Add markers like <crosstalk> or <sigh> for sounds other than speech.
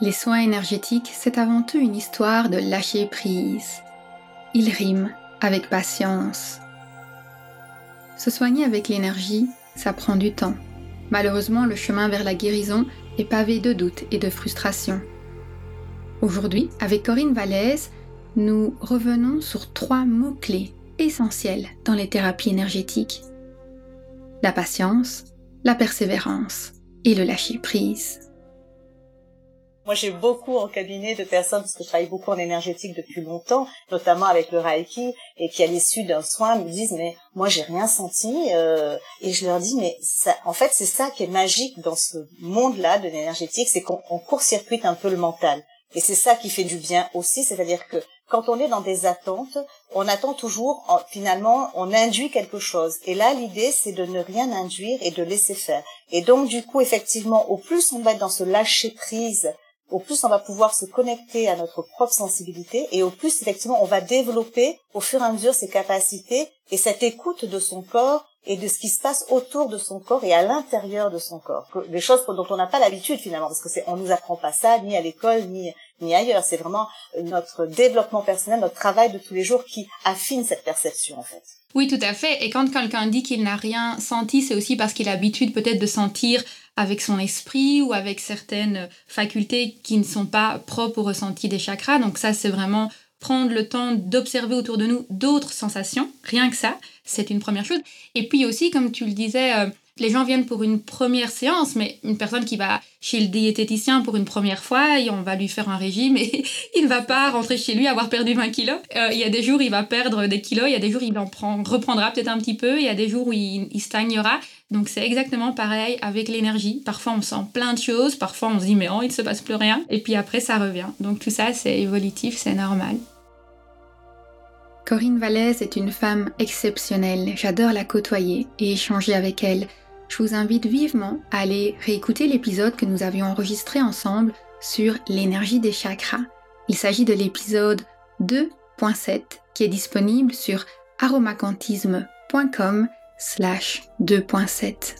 Les soins énergétiques, c'est avant tout une histoire de lâcher prise. Il rime avec patience. Se soigner avec l'énergie, ça prend du temps. Malheureusement, le chemin vers la guérison est pavé de doutes et de frustrations. Aujourd'hui, avec Corinne Vallès, nous revenons sur trois mots-clés essentiels dans les thérapies énergétiques. La patience, la persévérance et le lâcher-prise. Moi, j'ai beaucoup en cabinet de personnes, parce que je travaille beaucoup en énergétique depuis longtemps, notamment avec le Reiki, et qui à l'issue d'un soin me disent, mais moi, j'ai rien senti, euh, et je leur dis, mais ça, en fait, c'est ça qui est magique dans ce monde-là de l'énergétique, c'est qu'on court-circuite un peu le mental. Et c'est ça qui fait du bien aussi, c'est-à-dire que quand on est dans des attentes, on attend toujours, finalement, on induit quelque chose. Et là, l'idée, c'est de ne rien induire et de laisser faire. Et donc, du coup, effectivement, au plus on va être dans ce lâcher prise, au plus on va pouvoir se connecter à notre propre sensibilité et au plus, effectivement, on va développer au fur et à mesure ses capacités et cette écoute de son corps et de ce qui se passe autour de son corps et à l'intérieur de son corps. Des choses dont on n'a pas l'habitude finalement, parce que c'est, on nous apprend pas ça ni à l'école ni ni ailleurs. C'est vraiment notre développement personnel, notre travail de tous les jours qui affine cette perception en fait. Oui, tout à fait. Et quand quelqu'un dit qu'il n'a rien senti, c'est aussi parce qu'il a l'habitude peut-être de sentir avec son esprit ou avec certaines facultés qui ne sont pas propres au ressenti des chakras. Donc ça, c'est vraiment prendre le temps d'observer autour de nous d'autres sensations, rien que ça, c'est une première chose. Et puis aussi, comme tu le disais, euh, les gens viennent pour une première séance, mais une personne qui va chez le diététicien pour une première fois, et on va lui faire un régime et <laughs> il ne va pas rentrer chez lui avoir perdu 20 kilos. Euh, il y a des jours, il va perdre des kilos, il y a des jours, il en prend, reprendra peut-être un petit peu, il y a des jours où il, stagnera. Donc c'est exactement pareil avec l'énergie. Parfois on sent plein de choses, parfois on se dit mais oh, il ne se passe plus rien, et puis après ça revient. Donc tout ça c'est évolutif, c'est normal. Corinne Vallès est une femme exceptionnelle. J'adore la côtoyer et échanger avec elle. Je vous invite vivement à aller réécouter l'épisode que nous avions enregistré ensemble sur l'énergie des chakras. Il s'agit de l'épisode 2.7 qui est disponible sur aromacantisme.com slash 2.7.